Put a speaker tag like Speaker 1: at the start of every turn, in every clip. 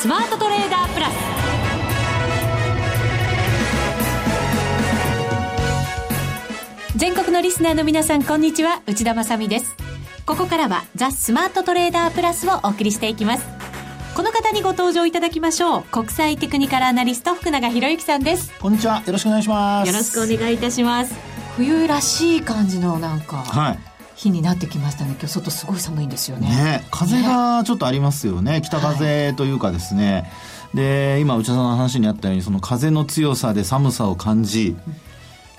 Speaker 1: スマートトレーダープラス。全国のリスナーの皆さんこんにちは。内田まさです。ここからはザ・スマートトレーダープラスをお送りしていきます。この方にご登場いただきましょう。国際テクニカルアナリスト福永博之さんです。
Speaker 2: こんにちは。よろしくお願いします。
Speaker 1: よろしくお願いいたします。冬らしい感じのなんか、はい、日になってきましたね。今日外すごい寒いんですよね。ね
Speaker 2: 風がちょっとありますよね。北風というかですね、はい、で今内田さんの話にあったようにその風の強さで寒さを感じ、うん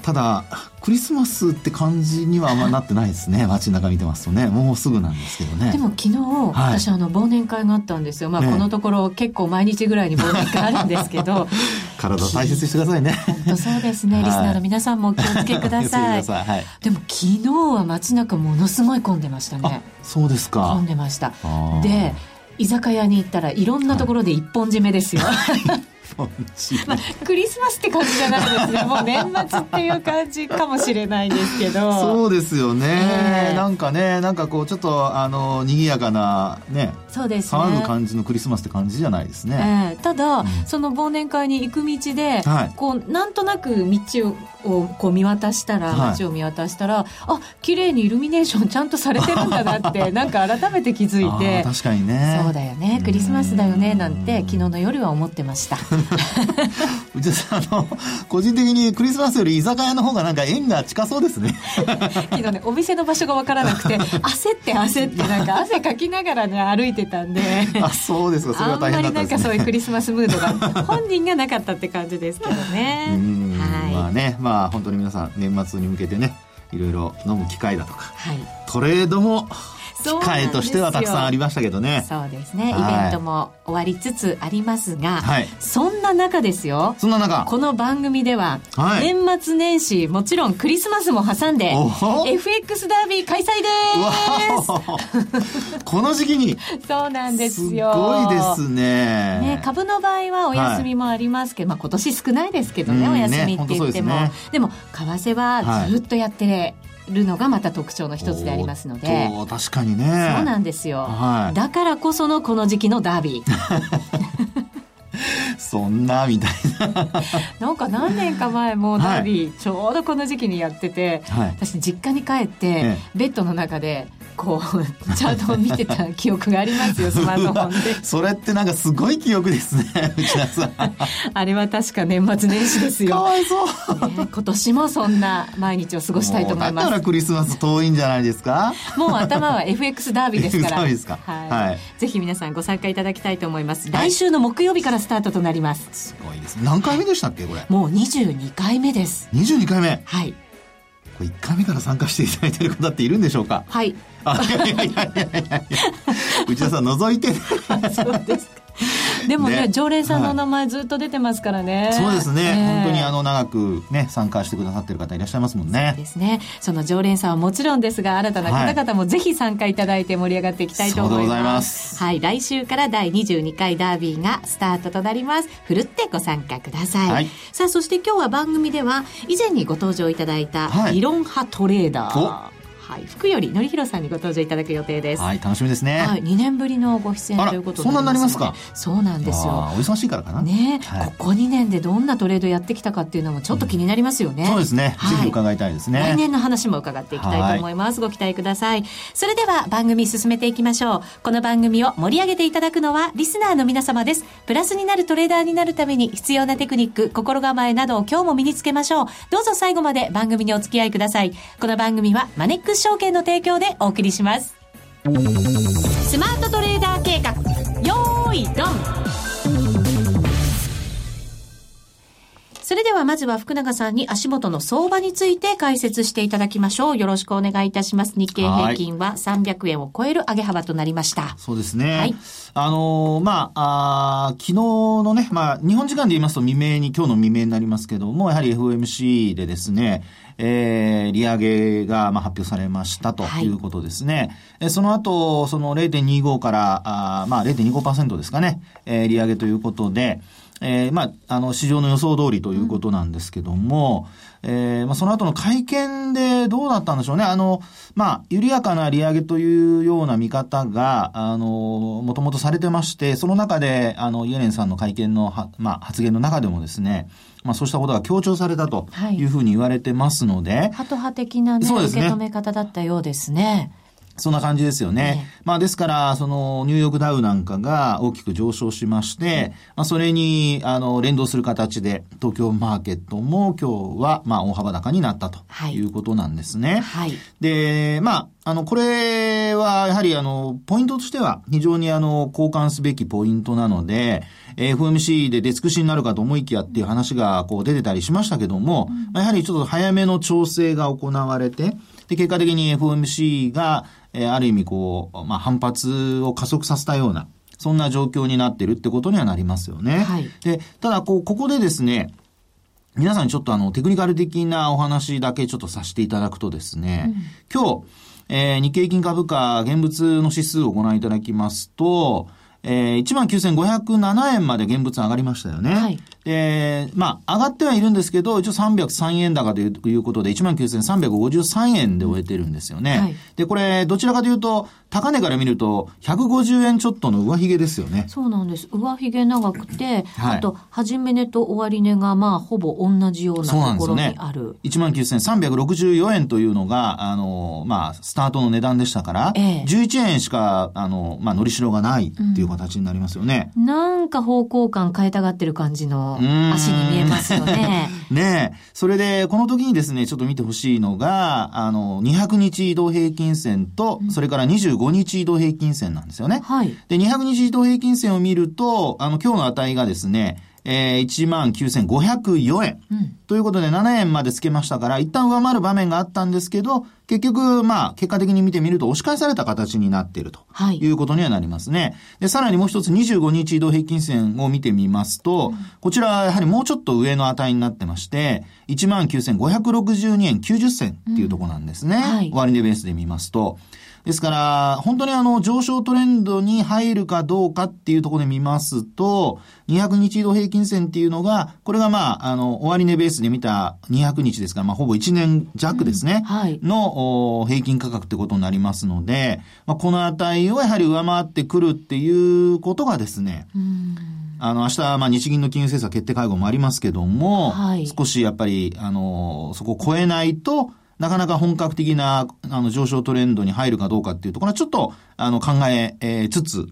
Speaker 2: ただクリスマスって感じにはあんまなってないですね。街中見てますとね。もうすぐなんですけどね。
Speaker 1: でも昨日、はい、私あの忘年会があったんですよ。まあ、このところ結構毎日ぐらいに忘年会あるんですけど。
Speaker 2: 体大切にしてくださいね。
Speaker 1: 本当そうですね、はい、リスナーの皆さんもお気をつけください。はい、でも昨日は街中ものすごい混んでましたね。
Speaker 2: そうですか。
Speaker 1: 混んでました。で居酒屋に行ったらいろんなところで一本締めですよ、まあ、クリスマスって感じじゃないですね。もう年末っていう感じかもしれないですけど。
Speaker 2: そうですよね、えー、なんかねなんかこうちょっとあの賑やかなね
Speaker 1: そうですね。
Speaker 2: 騒ぐ感じのクリスマスって感じじゃないです
Speaker 1: ね、えー、ただ、うん、その忘年会に行く道で、はい、こうなんとなく道をこう見渡したら、街を見渡したらあ綺麗にイルミネーションちゃんとされてるんだなって なんか改めて気づいて
Speaker 2: 確かにね。
Speaker 1: そうだよねクリスマスだよねなんて昨日の夜は思ってました。
Speaker 2: 内田さん、あの、個人的にクリスマスより居酒屋の方がなんか縁が近そうですね。
Speaker 1: 昨日ね、お店の場所が分からなくて、焦って焦って、なんか汗かきながらね、歩いてたんで。
Speaker 2: あ、そうですか、それは大変だった
Speaker 1: ね、あんまりなんかそういうクリスマスムードが、本人がなかったって感じですけどね。
Speaker 2: はい。まあね、まあ本当に皆さん、年末に向けてね、いろいろ飲む機会だとか、はい、トレードも機会としてはたくさんありましたけどね。
Speaker 1: そうです。ね、はい、イベントも終わりつつありますが、はい、そんな中ですよ。
Speaker 2: そんな中。
Speaker 1: この番組では、はい、年末年始もちろんクリスマスも挟んで FX ダービー開催です。
Speaker 2: この時期に。
Speaker 1: そうなんですよ。
Speaker 2: すごいですね。
Speaker 1: ね株の場合はお休みもありますけど、まあ今年少ないですけどねお休みって言っても、ね、でも為替はずっとやってね、るのがまた特徴の一つでありますので。
Speaker 2: 確かにね。
Speaker 1: そうなんですよ、はい、だからこそのこの時期のダービー。
Speaker 2: そんなみたいな。
Speaker 1: なんか何年か前もダービー、ちょうどこの時期にやってて、はい、私実家に帰って、ベッドの中でこうチャートを見てた記憶がありますよ スマートフォンで。
Speaker 2: それってなんかすごい記憶ですね 内田さん。
Speaker 1: あれは確か年末年始ですよ。
Speaker 2: かわいそう、
Speaker 1: ね、今年もそんな毎日を過ごしたいと思います。
Speaker 2: だからクリスマス遠いんじゃないですか？
Speaker 1: もう頭は FX ダービーですから。
Speaker 2: ダービーですか、
Speaker 1: はい、はい、ぜひ皆さんご参加いただきたいと思います、はい、来週の木曜日からスタートとなります。
Speaker 2: すごいです何回目でしたっけこれ？
Speaker 1: もう22回目です。
Speaker 2: 22回目。
Speaker 1: はい
Speaker 2: 1回目から参加していただいてる方っているんでしょうか？
Speaker 1: はい。
Speaker 2: あいやいやいやいやいや。内田さん覗いて、
Speaker 1: そうですか でもね、ね、常連さんの名前ずっと出てますからね、
Speaker 2: はい、そうですね、ね、本当にあの長くね参加してくださってる方いらっしゃいますもんね。
Speaker 1: そうですね。その常連さんはもちろんですが新たな方々もぜひ参加いただいて盛り上がっていきたいと思います。はい、来週から第22回ダービーがスタートとなります。ふるってご参加ください、はい、さあそして今日は番組では以前にご登場いただいた理論派トレーダー、はい、福より典弘さんにご登場いただく予定です。
Speaker 2: はい、楽しみですね。
Speaker 1: はい、2年ぶりのご出演ということ
Speaker 2: で、そんなになりますか？
Speaker 1: そうなんですよ。
Speaker 2: お忙しいからかな？
Speaker 1: ね、はい、ここ2年でどんなトレードやってきたかっていうのもちょっと気になりますよね。うん、
Speaker 2: そうですね、はい、ぜひ伺いたいですね。
Speaker 1: 来年の話も伺っていきたいと思います。ご期待ください。それでは番組進めていきましょう。この番組を盛り上げていただくのはリスナーの皆様です。プラスになるトレーダーになるために必要なテクニック、心構えなどを今日も身につけましょう。どうぞ最後まで番組にお付き合いください。この番組はマネックス証券の提供でお送りします。スマートトレーダー計画、よーい、ドンそれではまずは福永さんに足元の相場について解説していただきましょう。よろしくお願いいたします。日経平均は300円を超える上げ幅となりました。
Speaker 2: そうですね。はい。あのー、まあ、あ昨日のね、まあ、日本時間で言いますと未明に、今日の未明になりますけども、やはり FOMC でですね、えー、利上げが、まあ、発表されましたということですね。はい、その後、その0.25から、あまあ、0.25%ですかね、えー、利上げということで、えー、まあ、あの、市場の予想通りということなんですけども、うん、えー、まあ、その後の会見でどうだったんでしょうね。あの、まあ、緩やかな利上げというような見方が、あの、もともとされてまして、その中で、あの、イエレンさんの会見の、まあ、発言の中でもですね、まあ、そうしたことが強調されたというふうに言われてますので。
Speaker 1: ハト派的なね、ね受け止め方だったようですね。
Speaker 2: そんな感じですよね。ねまあですから、そのニューヨークダウなんかが大きく上昇しまして、まあそれに、あの、連動する形で東京マーケットも今日は、まあ大幅高になったということなんですね。はい。で、まあ、あの、これはやはりあの、ポイントとしては非常にあの、交換すべきポイントなので、FMC で出尽くしになるかと思いきやっていう話がこう出てたりしましたけども、うん、やはりちょっと早めの調整が行われて、で、結果的に FOMC が、えー、ある意味こう、まあ、反発を加速させたような、そんな状況になってるってことにはなりますよね。はい。で、ただ、こう、ここでですね、皆さんにちょっとあの、テクニカル的なお話だけちょっとさせていただくとですね、うん、今日、えー、日経金株価現物の指数をご覧いただきますと、えー、19,507円まで現物上がりましたよね。はい。で、まあ、上がってはいるんですけど、一応303円高ということで、19,353円で終えてるんですよね。はい、で、これ、どちらかというと、高値から見ると、150円ちょっとの上髭ですよね。
Speaker 1: そうなんです。上髭長くて、はい、あと、始め値と終値が、まあ、ほぼ同じようなところにある。
Speaker 2: ね、19,364円というのが、あの、まあ、スタートの値段でしたから、ええ、11円しか、あの、まあ、のりしろがないっていう形になりますよね。
Speaker 1: うん、なんか方向感変えたがってる感じの足に見えますよね。
Speaker 2: ねえ。それで、この時にですね、ちょっと見てほしいのが、あの、200日移動平均線と、それから25 5日移動平均線なんですよね。はい。で、200日移動平均線を見ると、あの、今日の値がですね、えー、19,504円、うん。ということで7円までつけましたから、一旦上回る場面があったんですけど、結局、まあ、結果的に見てみると押し返された形になっていると。はい。いうことにはなりますね。で、さらにもう一つ25日移動平均線を見てみますと、うん、こちらはやはりもうちょっと上の値になってまして、19,562円90銭っていうところなんですね。うん、はい。終値ベースで見ますと。ですから、本当にあの、上昇トレンドに入るかどうかっていうところで見ますと、200日移動平均線っていうのが、これがまあ、あの、終値ベースで見た200日ですから、まあ、ほぼ1年弱ですね。うん、はい。の、平均価格ってことになりますので、まあ、この値をやはり上回ってくるっていうことがですね、うんあの、明日、まあ、日銀の金融政策決定会合もありますけども、はい、少しやっぱり、あの、そこを超えないと、なかなか本格的なあの上昇トレンドに入るかどうかっていうところはちょっとあの考ええー、つつ、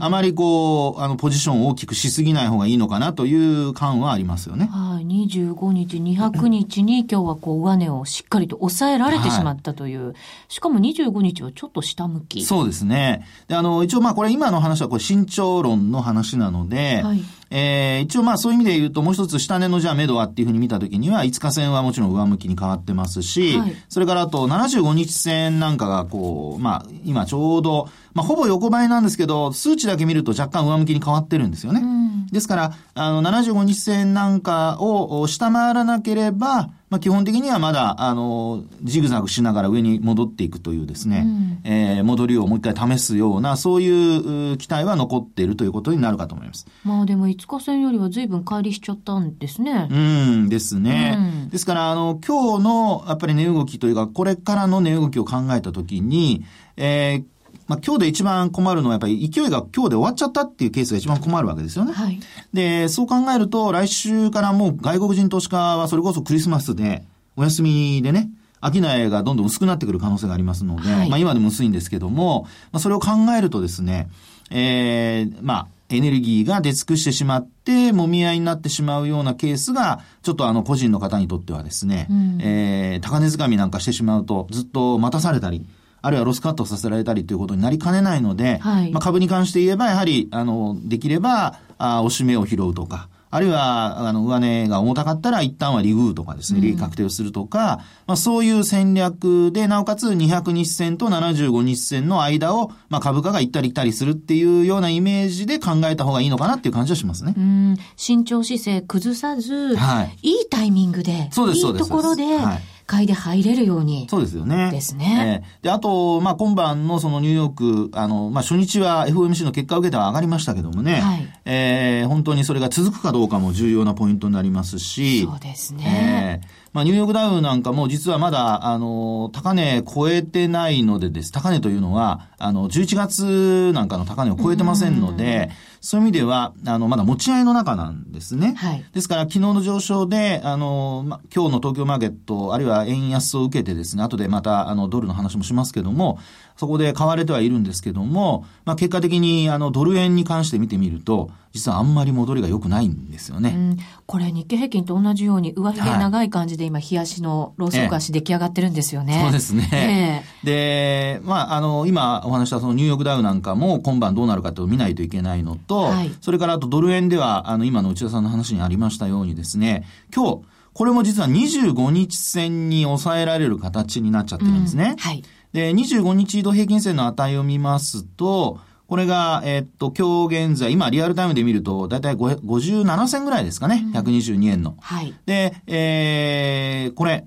Speaker 2: あまりこう、あのポジションを大きくしすぎない方がいいのかなという感はありますよね。
Speaker 1: はい。25日、200日に今日はこう上値をしっかりと抑えられてしまったという。はい、しかも25日はちょっと下向き。
Speaker 2: そうですね。で、あの、一応まあこれ今の話はこれ慎重論の話なので、はいえー、一応まあそういう意味で言うともう一つ下値のじゃあ目処はっていうふうに見たときには5日線はもちろん上向きに変わってますし、はい、それからあと75日線なんかがこう、まあ今ちょうど、まあほぼ横ばいなんですけど、数値だけ見ると若干上向きに変わってるんですよね。うん、ですから、あの75日線なんかを下回らなければ、まあ、基本的にはまだ、あの、ジグザグしながら上に戻っていくというですね、うん、えー、戻りをもう一回試すような、そういう期待は残っているということになるかと思います。
Speaker 1: まあでも5日線よりは随分乖離しちゃったんですね。
Speaker 2: うんですね。うん、ですから、あの、今日のやっぱり値動きというか、これからの値動きを考えたときに、えー、まあ、今日で一番困るのはやっぱり勢いが今日で終わっちゃったっていうケースが一番困るわけですよね。はい。で、そう考えると来週からもう外国人投資家はそれこそクリスマスでお休みでね、商いがどんどん薄くなってくる可能性がありますので、はい、まあ今でも薄いんですけども、まあそれを考えるとですね、ええー、まあ、エネルギーが出尽くしてしまって、もみ合いになってしまうようなケースが、ちょっとあの個人の方にとってはですね、うん、えー、高値掴みなんかしてしまうと、ずっと待たされたり、あるいはロスカットさせられたりということになりかねないので、はい、まあ、株に関して言えば、やはり、あの、できれば、あおしめを拾うとか、あるいは、あの、上値が重たかったら一旦はリグーとかですね、利益確定をするとか、まあそういう戦略で、なおかつ200日線と75日線の間を、まあ株価が行ったり来たりするっていうようなイメージで考えた方がいいのかなっていう感じはしますね。
Speaker 1: うん。慎重姿勢崩さず、はい。いいタイミングで、そうです、そうです。いいところで、はい買いで入れるように。
Speaker 2: そうですよね。
Speaker 1: ですね。
Speaker 2: えー、で、あと、まあ、今晩のそのニューヨーク、あの、まあ、初日は FOMC の結果を受けては上がりましたけどもね、はい、えー、本当にそれが続くかどうかも重要なポイントになりますし、
Speaker 1: そうですね。
Speaker 2: えーまあ、ニューヨークダウなんかも実はまだ、あの、高値超えてないのでです。高値というのは、あの、11月なんかの高値を超えてませんので、そういう意味では、あの、まだ持ち合いの中なんですね。はい。ですから、昨日の上昇で、あの、ま、今日の東京マーケット、あるいは円安を受けてですね、後でまた、あの、ドルの話もしますけども、そこで買われてはいるんですけども、まあ、結果的に、あの、ドル円に関して見てみると、実はあんまり戻りが良くないんですよね。うん、
Speaker 1: これ日経平均と同じように上髭長い感じで今、冷やしのローソク足出来上がってるんですよね。
Speaker 2: ええ、そうですね。え、で、まあ、あの、今お話したそのニューヨークダウなんかも今晩どうなるかと見ないといけないのと、はい、それからあとドル円では、あの、今の内田さんの話にありましたようにですね、今日、これも実は25日線に抑えられる形になっちゃってるんですね。うん、はい。で、25日移動平均線の値を見ますと、これが、えっと、今日現在、今リアルタイムで見ると、だいたい57銭ぐらいですかね。122円の。はい。で、えー、これ、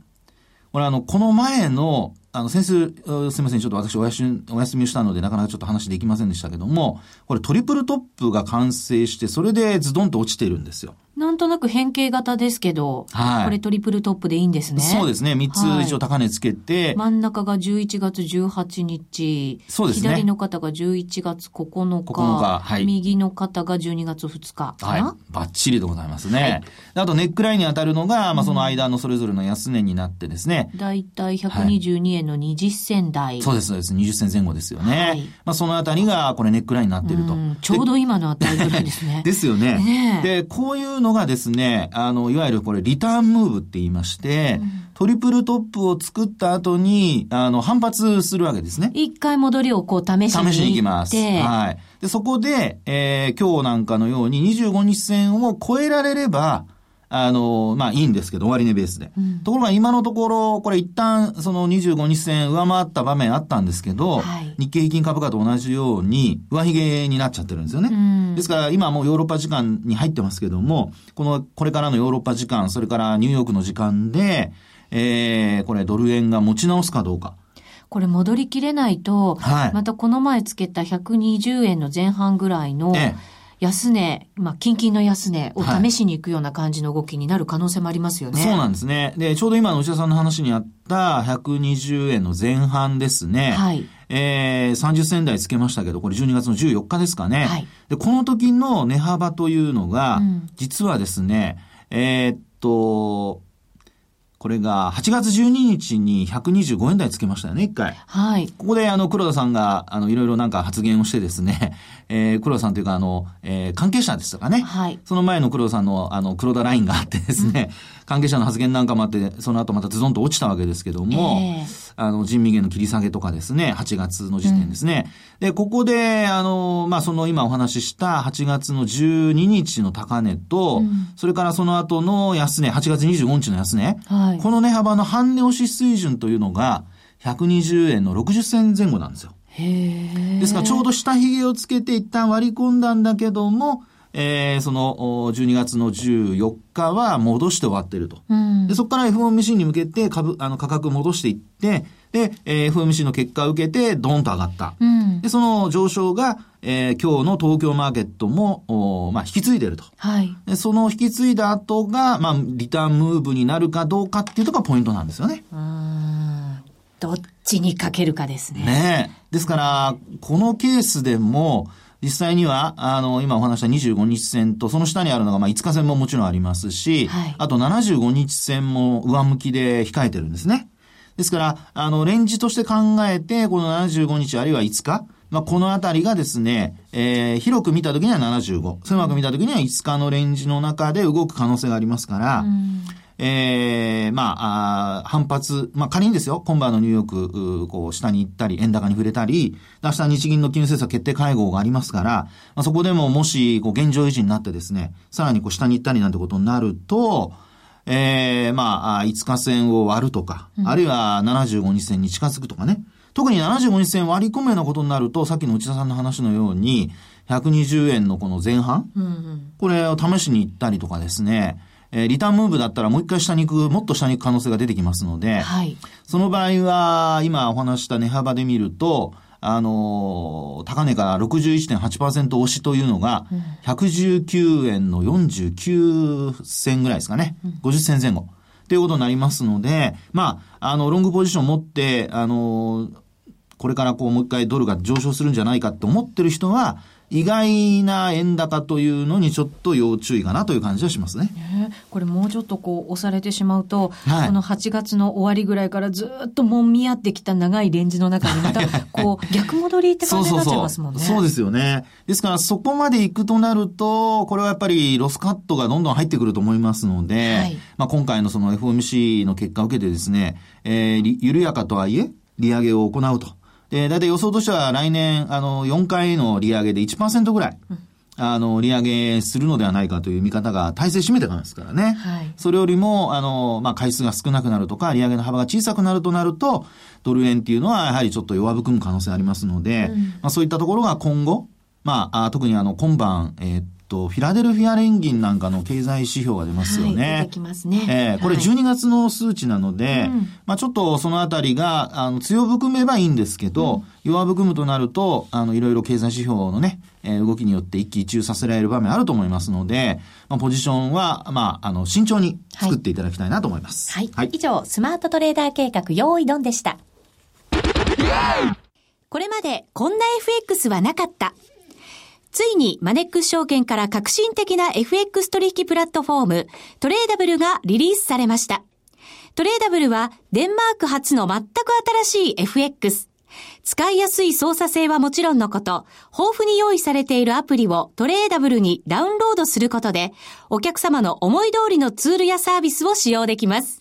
Speaker 2: これあの、この前の、あの、先週、すみません、ちょっと私お休み、お休みしたので、なかなかちょっと話できませんでしたけども、これトリプルトップが完成して、それでズドンと落ちてるんですよ。
Speaker 1: なんとなく変形型ですけど、はい、これトリプルトップでいいんですね。
Speaker 2: そうですね。3つ一応高値つけて、はい、
Speaker 1: 真ん中が11月18日。そうですね。左の方が11月9日。9日。はい。右の方が12月2日はい。
Speaker 2: バッチリでございますね。はい、あとネックラインに当たるのが、まあその間のそれぞれの安値になってですね。
Speaker 1: だいたい122円の20銭台、はい、
Speaker 2: そうです、そうです。20銭前後ですよね。はい。まあそのあたりがこれネックラインになってると。
Speaker 1: ちょうど今の値ぐらいですね。
Speaker 2: ですよね。ねで、こういうのがですね、あの、いわゆるこれリターンムーブって言いまして、うん、トリプルトップを作った後に、あの、反発するわけですね。
Speaker 1: 一回戻りをこう試しに
Speaker 2: 試しに行きます。はい。で、そこで、えー、今日なんかのように25日線を超えられれば、あの、まあいいんですけど、終値ベースで。うん、ところが今のところ、これ一旦その25日線上回った場面あったんですけど、はい、日経平均株価と同じように上髭になっちゃってるんですよね。うん、ですから今もうヨーロッパ時間に入ってますけども、この、これからのヨーロッパ時間、それからニューヨークの時間で、えー、これドル円が持ち直すかどうか。
Speaker 1: これ戻りきれないと、はい、またこの前つけた120円の前半ぐらいの、ええ安値、まあ、近々の安値を試しに行くような感じの動きになる可能性もありますよね。
Speaker 2: はい、そうなんですね。で、ちょうど今の内田さんの話にあった120円の前半ですね。はい。えー、30銭台つけましたけど、これ12月の14日ですかね。はい。で、この時の値幅というのが、うん、実はですね、えー、っれが8月12日に125円台つけましたよね、一回。はい。ここであの黒田さんがあのいろいろなんか発言をしてですね、えー、黒田さんというかあの、えー、関係者ですとかね。はい。その前の黒田さんのあの黒田ラインがあってですね、うん、関係者の発言なんかもあって、その後またズドンと落ちたわけですけども、えー、あの人民元の切り下げとかですね、8月の時点ですね。うん、で、ここであの、まあその今お話しした8月の12日の高値と、うん、それからその後の安値、8月25日の安値。はい。この値幅の半値押し水準というのが、120円の60銭前後なんですよ。ですからちょうど下髭をつけて一旦割り込んだんだけども、えー、その12月の14日は戻して終わってると。うん、でそこから FOMC に向けて株あの価格戻していって、で、えー、FOMC の結果を受けてドーンと上がった。うん、で、その上昇が、えー、今日の東京マーケットも、おまあ、引き継いでると。はい。で、その引き継いだ後が、まあ、リターンムーブになるかどうかっていうのがポイントなんですよね。うん。
Speaker 1: どっちにかけるかですね。
Speaker 2: ねですから、このケースでも、実際には、あの、今お話した25日線と、その下にあるのが、まあ、5日線ももちろんありますし、はい、あと75日線も上向きで控えてるんですね。ですから、あの、レンジとして考えて、この75日あるいは5日、まあ、このあたりがですね、えー、広く見たときには75、狭く見たときには5日のレンジの中で動く可能性がありますから、うんえー、まあ、あ反発、まあ仮にですよ、今晩のニューヨーク、こう、下に行ったり、円高に触れたり、明日日銀の金融政策決定会合がありますから、まあ、そこでももし、こう、現状維持になってですね、さらにこう、下に行ったりなんてことになると、えー、まあ、5日線を割るとか、うん、あるいは75日線に近づくとかね。特に75日線割り込むようなことになると、さっきの内田さんの話のように、120円のこの前半、うんうん、これを試しに行ったりとかですね、えー、リターンムーブだったらもう一回下に行く、もっと下に行く可能性が出てきますので、はい、その場合は、今お話した値幅で見ると、あの、高値から61.8%押しというのが、119円の49銭ぐらいですかね。50銭前後。ということになりますので、まあ、あの、ロングポジションを持って、あの、これからこうもう一回ドルが上昇するんじゃないかって思ってる人は、意外な円高というのにちょっと要注意かなという感じはしますね。
Speaker 1: これもうちょっとこう押されてしまうと、はい、この8月の終わりぐらいからずっともみ合ってきた長いレンジの中にまたこう 逆戻りって感じになっちゃいますもんね。
Speaker 2: そうですよね。ですからそこまで行くとなると、これはやっぱりロスカットがどんどん入ってくると思いますので、はい、まあ今回のその FOMC の結果を受けてですね、えー、緩やかとはいえ、利上げを行うと。で、大体予想としては来年、あの、4回の利上げで1%ぐらい、うん、あの、利上げするのではないかという見方が体制占めてますからね。はい。それよりも、あの、まあ、回数が少なくなるとか、利上げの幅が小さくなるとなると、ドル円っていうのはやはりちょっと弱含む可能性ありますので、うん、まあ、そういったところが今後、まあ、あ特にあの、今晩、えー、と、フィラデルフィア連銀なんかの経済指標が出ますよね。はい、出てきますね。えー、これ12月の数値なので、はい、まあちょっとそのあたりが、あの、強含めばいいんですけど、うん、弱含むとなると、あの、いろいろ経済指標のね、えー、動きによって一喜一憂させられる場面あると思いますので、まあ、ポジションは、まあ、あの、慎重に作っていただきたいなと思います。
Speaker 1: はい。はい、以上、スマートトレーダー計画、用意ドンでした。これまで、こんな FX はなかった。ついにマネックス証券から革新的な FX 取引プラットフォーム、トレーダブルがリリースされました。トレーダブルはデンマーク初の全く新しい FX。使いやすい操作性はもちろんのこと、豊富に用意されているアプリをトレーダブルにダウンロードすることで、お客様の思い通りのツールやサービスを使用できます。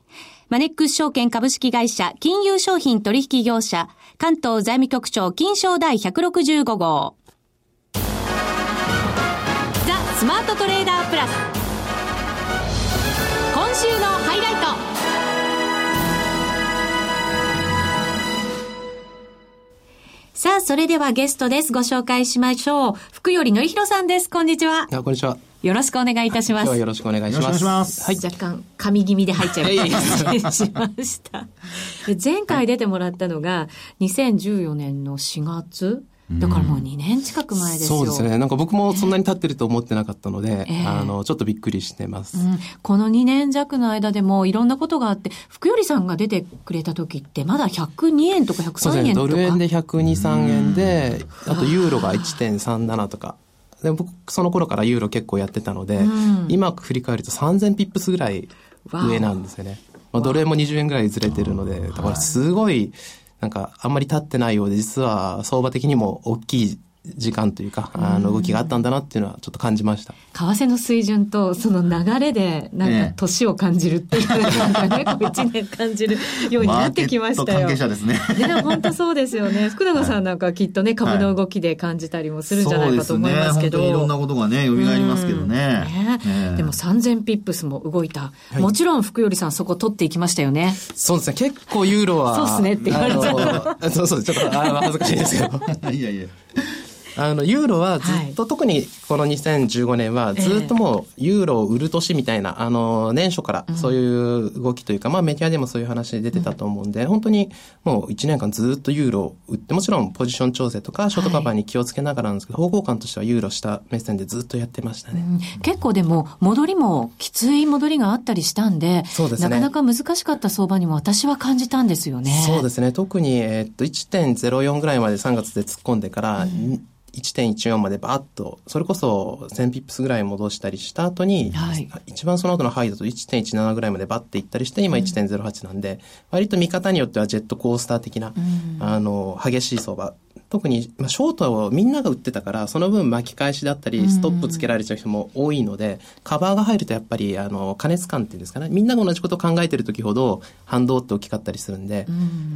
Speaker 1: マネックス証券株式会社金融商品取引業者関東財務局長金賞第165号ザ・スマートトレーダープラス今週のハイライトさあ、それではゲストです。ご紹介しましょう。福よりのりひろさんです。こんにちは。
Speaker 3: こんにちは。
Speaker 1: よろしくお願いいたします。
Speaker 3: よろしくお願いします。ます
Speaker 1: はい。若干、神気味で入っちゃいましました。前回出てもらったのが、2014年の4月だからもう2年近く前ですよ、
Speaker 3: そうですね。なんか僕もそんなに経ってると思ってなかったので、えー、あの、ちょっとびっくりしてます、うん、
Speaker 1: この2年弱の間でもいろんなことがあって、福頼さんが出てくれた時ってまだ102円とか103円とか。そうですね。
Speaker 3: ドル円で102、3円で、あとユーロが1.37とか。で僕その頃からユーロ結構やってたので、うん、今振り返ると3000ピップスぐらい上なんですよね。まあ、ドル円も20円ぐらいずれてるので、だからすごい、なんかあんまり経ってないようで、実は相場的にも大きい時間というか、あの動きがあったんだなっていうのはちょっと感じました。
Speaker 1: 為替の水準とその流れで、なんか年を感じるっていう、ね、一年感じるようになってきましたよ。
Speaker 2: 関係者ですね。
Speaker 1: ね、本当そうですよね。福永さんなんかきっとね、株の動きで感じたりもするんじゃないかと思いますけど。
Speaker 2: ね、いろんなことがね、蘇りますけどね。
Speaker 1: ねでも3000ピップスも動いた。もちろん福頼さんそこ取っていきましたよね。
Speaker 3: そうですね。結構ユーロは。
Speaker 1: そうですねって言われちゃった。
Speaker 3: そうそう、ちょっと、あ恥ずかしいですけど。
Speaker 2: いやいや。
Speaker 3: あの、ユーロはずっと、はい、特にこの2015年はずっともうユーロを売る年みたいな、あの、年初からそういう動きというか、うん、まあメディアでもそういう話出てたと思うんで、うん、本当にもう1年間ずっとユーロを売って、もちろんポジション調整とかショートカバーに気をつけながらなんですけど、はい、方向感としてはユーロ下目線でずっとやってましたね。うん、
Speaker 1: 結構でも、戻りもきつい戻りがあったりしたんで、そうですね。なかなか難しかった相場にも私は感じたんですよね。
Speaker 3: そうですね。特に、えー、っと、1.04ぐらいまで3月で突っ込んでから、うん1.14までバーッと、それこそ1000ピップスぐらい戻したりした後に、はい、一番その後のハイだと1.17ぐらいまでバッていったりして、今1.08なんで、うん、割と見方によってはジェットコースター的な、うん、あの、激しい相場。特に、まあ、ショートをみんなが売ってたから、その分巻き返しだったり、ストップつけられちゃう人も多いので、カバーが入るとやっぱり、あの、加熱感っていうんですかね、みんなが同じことを考えてる時ほど、反動って大きかったりするんで、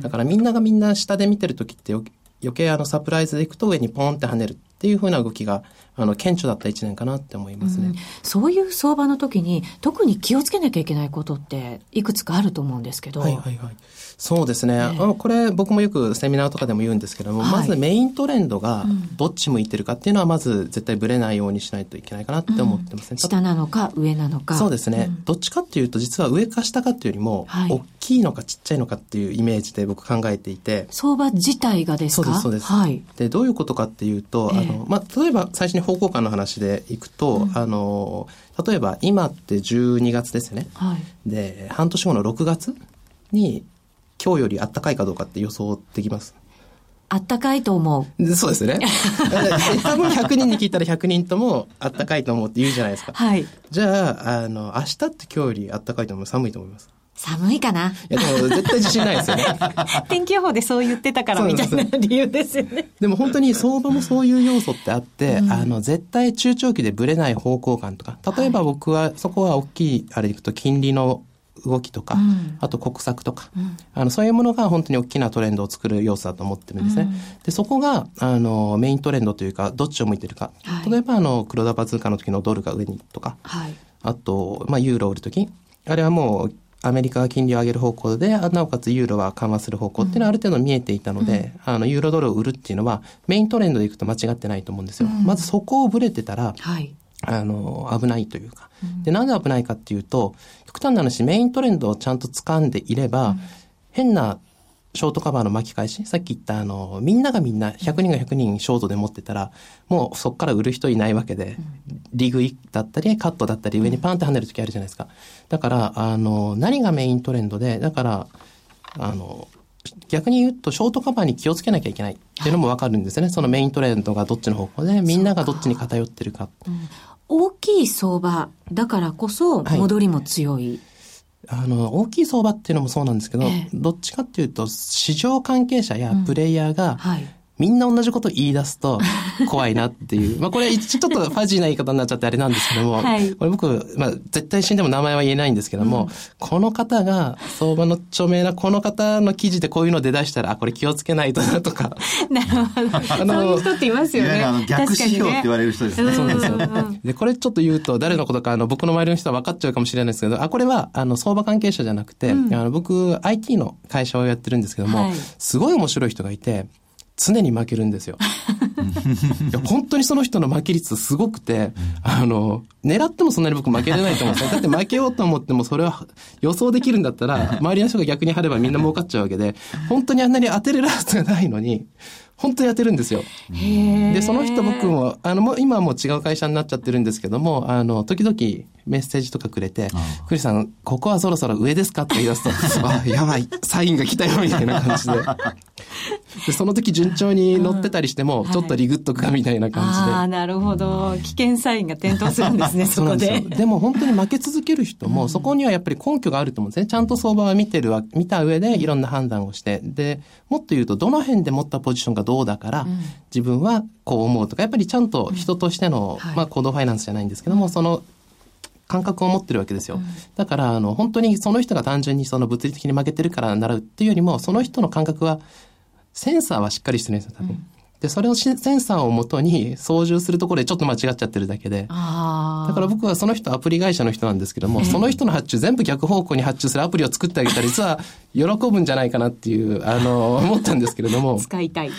Speaker 3: だからみんながみんな下で見てる時って余計あのサプライズで行くと上にポンって跳ねる。っていうふうな動きがあの顕著だった1年かなって思いますね、うん、
Speaker 1: そういう相場の時に特に気をつけなきゃいけないことっていくつかあると思うんですけど。
Speaker 3: はいはいはい。そうですね、えー、これ僕もよくセミナーとかでも言うんですけども、はい、まずメイントレンドがどっち向いてるかっていうのはまず絶対ぶれないようにしないといけないかなって思ってますね、うん、
Speaker 1: 下なのか上なのか。
Speaker 3: そうですね、うん、どっちかっていうと実は上か下かっていうよりも、はい、大きいのかちっちゃいのかっていうイメージで僕考えていて
Speaker 1: 相場自体がです
Speaker 3: かそうですそうです、はい、でどういうことかっていうと、えー、あのまあ、例えば最初に方向感の話でいくと、うん、あの例えば今って12月ですよね、はい、で半年後の6月に今日より暖かいかどうかって予想できます？
Speaker 1: あったかいと思う。
Speaker 3: そうですね。多分100人に聞いたら100人ともあったかいと思うって言うじゃないですか。はい。じゃあ、あの、明日って今日よりあったかいと思う？寒いと思います？
Speaker 1: 寒いかな。
Speaker 3: いや、でも絶対自信ないですよね。
Speaker 1: 天気予報でそう言ってたからみたいな理由ですよね。
Speaker 3: でも本当に相場もそういう要素ってあって、うん、あの、絶対中長期でぶれない方向感とか、例えば僕は、そこは大きい、あれでいくと金利の動きとか、うん、あと国策とか、うん、あのそういうものが本当に大きなトレンドを作る要素だと思ってるんですね。うん、でそこがあのメイントレンドというかどっちを向いてるか、はい、例えばあの黒田バズーカの時のドルが上にとか、はい、あと、まあ、ユーロを売る時。あれはもうアメリカが金利を上げる方向で、なおかつユーロは緩和する方向っていうのはある程度見えていたので、うん、あの、ユーロドルを売るっていうのは、メイントレンドでいくと間違ってないと思うんですよ。うん、まずそこをブレてたら、はい、あの、危ないというか。で、なんで危ないかっていうと、極端な話、メイントレンドをちゃんと掴んでいれば、うん、変なショートカバーの巻き返し、さっき言ったあの、みんながみんな、100人が100人ショートで持ってたら、もうそこから売る人いないわけで、リグイだったり、カットだったり、上にパンって跳ねる時あるじゃないですか。だから、あの、何がメイントレンドで、だから、あの、逆に言うと、ショートカバーに気をつけなきゃいけないっていうのもわかるんですね。そのメイントレンドがどっちの方向で、みんながどっちに偏ってるか。
Speaker 1: 大きい相場だからこそ戻りも強い、
Speaker 3: はい、あの、大きい相場っていうのもそうなんですけど、えどっちかっていうと、市場関係者やプレイヤーが、うんはいみんな同じこと言い出すと 怖いなっていう。まあこれちょっとファジーな言い方になっちゃってあれなんですけども、はい、これ僕、まあ絶対死んでも名前は言えないんですけども、うん、この方が相場の著名なこの方の記事でこういうの出だしたら、あ、これ気をつけないとなとか。
Speaker 1: なるほど。あのそういう人っていますよね。あの
Speaker 2: 逆指標って言われる人ですね。そうなんですよ。
Speaker 3: で、これちょっと言うと誰のことかあの僕の周りの人は分かっちゃうかもしれないですけど、あ、これはあの相場関係者じゃなくて、うん、あの僕 IT の会社をやってるんですけども、はい、すごい面白い人がいて、常に負けるんですよ。いや本当にその人の負け率すごくて、あの、狙ってもそんなに僕負けれないと思うんですよ。だって負けようと思ってもそれは予想できるんだったら、周りの人が逆に張ればみんな儲かっちゃうわけで、本当にあんなに当てれるはずがないのに、本当にやってるんですよ。で、その人僕も、あの、もう今はもう違う会社になっちゃってるんですけども、あの、時々メッセージとかくれて、クリさん、ここはそろそろ上ですかって言い出すと、あ、やばい、サインが来たよ、みたいな感じで。で、その時順調に乗ってたりしても、うん、ちょっとリグっとくかみたいな感じで。
Speaker 1: ああ、なるほど。危険サインが点灯するんですね、そこで。
Speaker 3: ででも本当に負け続ける人も、そこにはやっぱり根拠があると思うんですね。ちゃんと相場は見てるわ、見た上でいろんな判断をして、で、もっと言うと、どの辺で持ったポジションがどうだから、うん、自分はこう思うとか、やっぱりちゃんと人としての、まあ、行動ファイナンスじゃないんですけども、その感覚を持ってるわけですよ。だから、あの、本当にその人が単純にその物理的に負けてるから習うっていうよりも、その人の感覚は、センサーはしっかりしてるんですよ、多分。うんで、それをセンサーをもとに操縦するところでちょっと間違っちゃってるだけで。だから僕はその人アプリ会社の人なんですけども、その人の発注全部逆方向に発注するアプリを作ってあげたら実は 喜ぶんじゃないかなっていう、あの、思ったんですけれども。
Speaker 1: 使いたい。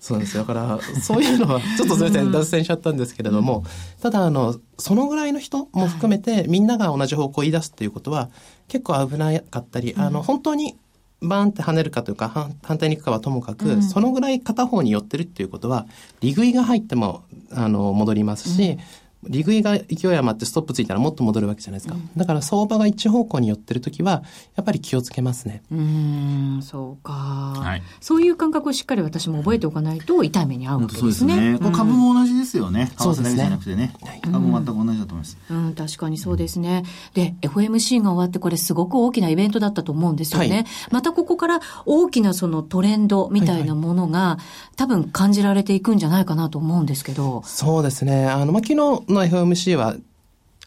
Speaker 3: そうですだからそういうのはちょっとすみません脱線しちゃったんですけれども、ただあのそのぐらいの人も含めて、みんなが同じ方向を言い出すっていうことは結構危なかったり、あの本当にバーンって跳ねるかというか反反対に行くかはともかく、そのぐらい片方に寄ってるっていうことは利食いが入ってもあの戻りますし、利食いが勢い余ってストップついたらもっと戻るわけじゃないですか。だから相場が一方向に寄ってる時は、やっぱり気をつけますね。
Speaker 1: うん、そうか、
Speaker 2: はい
Speaker 1: そういう感覚をしっかり私も覚えておかないと痛い目に遭うわけ
Speaker 2: そうですす
Speaker 1: でね。
Speaker 2: ね。これ株も同じですよね。
Speaker 3: そうですね
Speaker 2: じゃなくてね。株も全く同じだと思います。
Speaker 1: うん、確かにそうですね。で、FOMC が終わってこれすごく大きなイベントだったと思うんですよね。
Speaker 3: はい
Speaker 1: またここから大きなそのトレンドみたいなものが、多分感じられていくんじゃないかなと思うんですけど。
Speaker 3: そうですね。あの、まあ、昨日の FOMC は、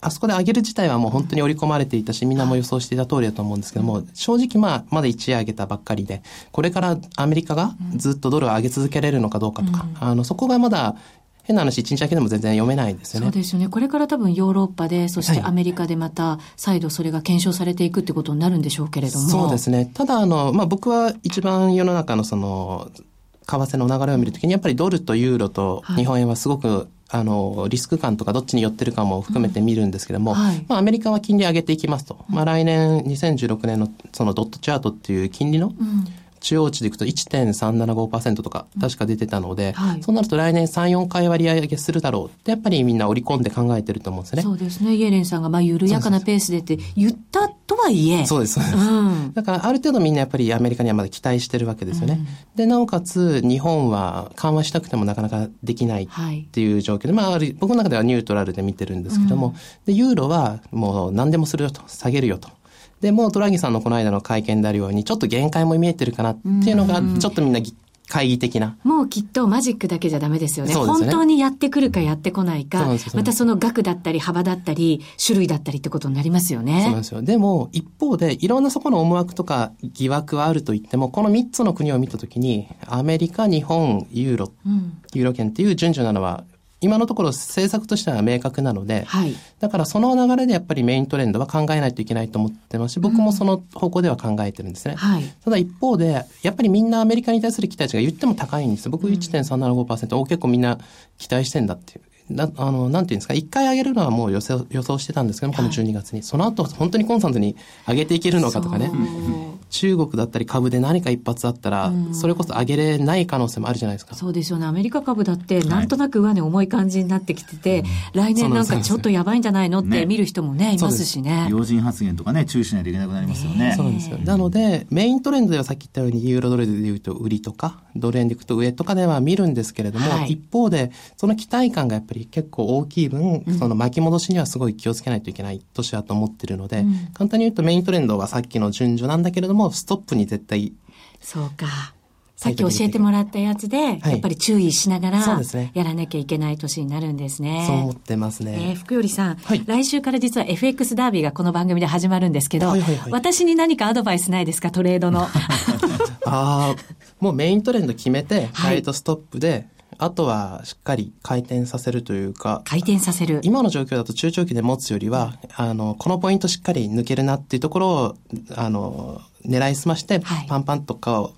Speaker 3: あそこで上げる自体はもう本当に織り込まれていたし、みんなも予想していた通りだと思うんですけども、正直まあ、まだ一夜上げたばっかりで、これからアメリカがずっとドルを上げ続けられるのかどうかとか、あの、そこがまだ、変な話、一日だけでも全然読めないですよね。
Speaker 1: そうですよね。これから多分ヨーロッパで、そして
Speaker 3: はい
Speaker 1: アメリカでまた再度それが検証されていくってことになるんでしょうけれども。
Speaker 3: そうですね。ただ、あの、まあ、僕は一番世の中のその、為替の流れを見るときに、やっぱりドルとユーロと日本円はすごく、あの、リスク感とかどっちに寄ってるかも含めて見るんですけども、
Speaker 1: うん。はい。
Speaker 3: まあ、アメリカは金利上げていきますと。まあ、来年2016年のそのドットチャートっていう金利の
Speaker 1: うん
Speaker 3: 中央値でいくと1.375%とか確か出てたので、
Speaker 1: はい
Speaker 3: そうなると来年3、4回割り上げするだろうってやっぱりみんな織り込んで考えてると思うんですね。
Speaker 1: そうですね。イエレンさんが、まあ、緩やかなペースでって言ったとはいえ。
Speaker 3: そうです。
Speaker 1: うん。
Speaker 3: だからある程度みんなやっぱりアメリカにはまだ期待してるわけですよね。で、なおかつ日本は緩和したくてもなかなかできないっ
Speaker 1: はい。
Speaker 3: ていう状況で、まあある、僕の中ではニュートラルで見てるんですけども、で、ユーロはもう何でもするよと、下げるよと。で、もうドラギさんのこの間の会見であるように、ちょっと限界も見えてるかなっていうのが、ちょっとみんなぎ懐疑的な。
Speaker 1: もうきっとマジックだけじゃダメですよね。
Speaker 3: ね
Speaker 1: 本当にやってくるかやってこないかまたその額だったり幅だったり、種類だったりってことになりますよ
Speaker 3: そうなん
Speaker 1: ね。
Speaker 3: ですよ。でも、一方で、いろんなそこの思惑とか疑惑はあると言っても、この3つの国を見たときに、アメリカ、日本、ユーロ、
Speaker 1: うん。
Speaker 3: ユーロ圏っていう順序なのは、今のところ政策としては明確なので、
Speaker 1: はい。
Speaker 3: だからその流れでやっぱりメイントレンドは考えないといけないと思ってますし、僕もその方向では考えてるんですね。
Speaker 1: はい。
Speaker 3: ただ一方で、やっぱりみんなアメリカに対する期待値が言っても高いんですよ。僕1.375%、お結構みんな期待してんだっていう。なあの、なんていうんですか、一回上げるのはもう予想予想してたんですけども、この12月に。その後、本当にコンスタントに上げていけるのかとかね。中国だったり株で何か一発あったら、それこそ上げれない可能性もあるじゃないですか。
Speaker 1: そうですよね。アメリカ株だって、なんとなく上値重い感じになってきてて、来年なんかちょっとやばいんじゃないのって
Speaker 2: ね
Speaker 1: 見る人もね、いますしね。
Speaker 2: 要人発言とかね、注意しないといけなくなりますよね。
Speaker 3: そうなんですよ。なので、メイントレンドではさっき言ったように、ユーロドルで言うと売りとか、ドル円でいくと上とかでは見るんですけれども、
Speaker 1: はい
Speaker 3: 一方で、その期待感がやっぱり結構大きい分、その巻き戻しにはすごい気をつけないといけない年だと思ってるので、簡単に言うとメイントレンドはさっきの順序なんだけれども、ストップに絶対、
Speaker 1: そうか。さっき教えてもらったやつで、やっぱり注意しながらやらなきゃいけない年になるんですね。
Speaker 3: そう思ってますね。
Speaker 1: えー福頼さん、
Speaker 3: はい
Speaker 1: 来週から実は FX ダービーがこの番組で始まるんですけど、
Speaker 3: はいはいはい
Speaker 1: 私に何かアドバイスないですか、トレードの。
Speaker 3: ああ、もうメイントレンド決めて、
Speaker 1: はい
Speaker 3: トストップで、あとはしっかり回転させるというか、
Speaker 1: 回転させる。
Speaker 3: 今の状況だと中長期で持つよりは、あの、このポイントしっかり抜けるなっていうところを、あの、狙いすまして
Speaker 1: はい、
Speaker 3: パンパンとかを、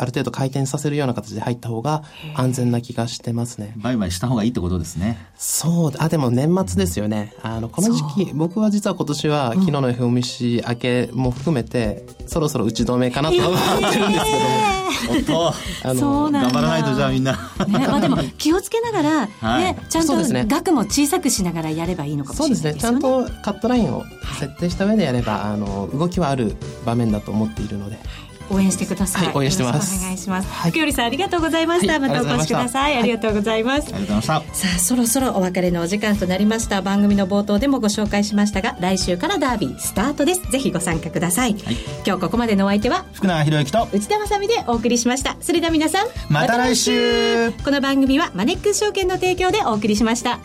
Speaker 3: ある程度回転させるような形で入った方が安全な気がしてますね。
Speaker 2: 売買した方がいいってことですね。
Speaker 3: そうだ、あ、でも年末ですよね。あの、この時期、僕は実は今年は昨日の FOMC 明けも含めて、そろそろ打ち止めかなと思ってるんですけども。
Speaker 2: おっと、
Speaker 3: あの。
Speaker 2: 頑張らないとじゃあみんな。
Speaker 1: ね、まあでも気をつけながら、
Speaker 2: はい
Speaker 1: ね、ちゃんと
Speaker 3: そうですね
Speaker 1: 額も小さくしながらやればいいのかもしれない
Speaker 3: そうですね。ちゃんとカットラインを設定した上でやれば、あの、動きはある場面だと思っているので。
Speaker 1: 応援してください。
Speaker 3: はい応援してます。
Speaker 1: お願いします。
Speaker 3: はい。
Speaker 1: 福頼さんありがとうございました。
Speaker 3: はい
Speaker 1: またお越しください。あ
Speaker 3: あり
Speaker 1: りがとうございます。
Speaker 2: ありがとうございました。
Speaker 1: さあそろそろお別れのお時間となりました。番組の冒頭でもご紹介しましたが来週からダービースタートです。ぜひご参加ください、
Speaker 2: はい。
Speaker 1: 今日ここまでのお相手は
Speaker 2: 福永博之と、
Speaker 1: 内田まさみでお送りしました。それでは皆さん
Speaker 2: また来週。
Speaker 1: この番組はマネックス証券の提供でお送りしました